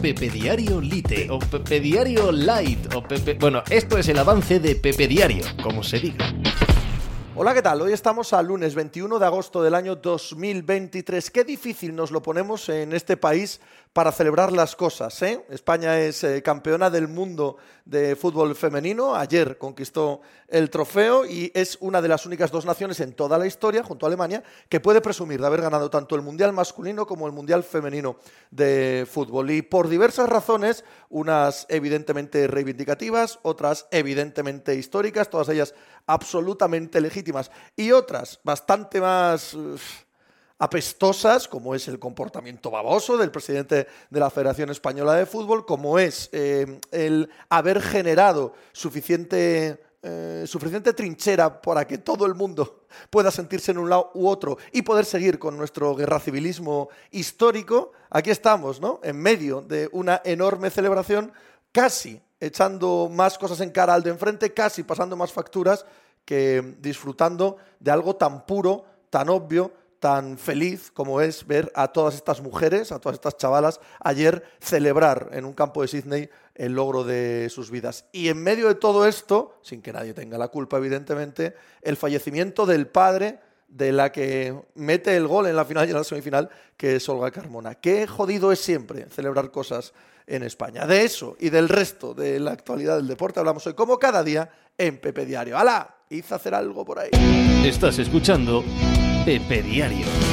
Pepe Diario Lite o Pepe Diario Light o Pepe... Bueno, esto es el avance de Pepe Diario, como se diga. Hola, ¿qué tal? Hoy estamos al lunes 21 de agosto del año 2023. Qué difícil nos lo ponemos en este país para celebrar las cosas. ¿eh? España es eh, campeona del mundo de fútbol femenino. Ayer conquistó el trofeo y es una de las únicas dos naciones en toda la historia, junto a Alemania, que puede presumir de haber ganado tanto el Mundial masculino como el Mundial femenino de fútbol. Y por diversas razones, unas evidentemente reivindicativas, otras evidentemente históricas, todas ellas absolutamente legítimas, y otras bastante más apestosas, como es el comportamiento baboso del presidente de la Federación Española de Fútbol, como es eh, el haber generado suficiente, eh, suficiente trinchera para que todo el mundo pueda sentirse en un lado u otro y poder seguir con nuestro guerra civilismo histórico, aquí estamos, ¿no? En medio de una enorme celebración, casi echando más cosas en cara al de enfrente, casi pasando más facturas que disfrutando de algo tan puro, tan obvio, tan feliz como es ver a todas estas mujeres, a todas estas chavalas, ayer celebrar en un campo de Sydney el logro de sus vidas. Y en medio de todo esto, sin que nadie tenga la culpa, evidentemente, el fallecimiento del padre de la que mete el gol en la final y en la semifinal, que es Olga Carmona. Qué jodido es siempre celebrar cosas en España. De eso y del resto de la actualidad del deporte hablamos hoy, como cada día, en Pepe Diario. ¡Hala! Hice hacer algo por ahí. Estás escuchando Pepe Diario.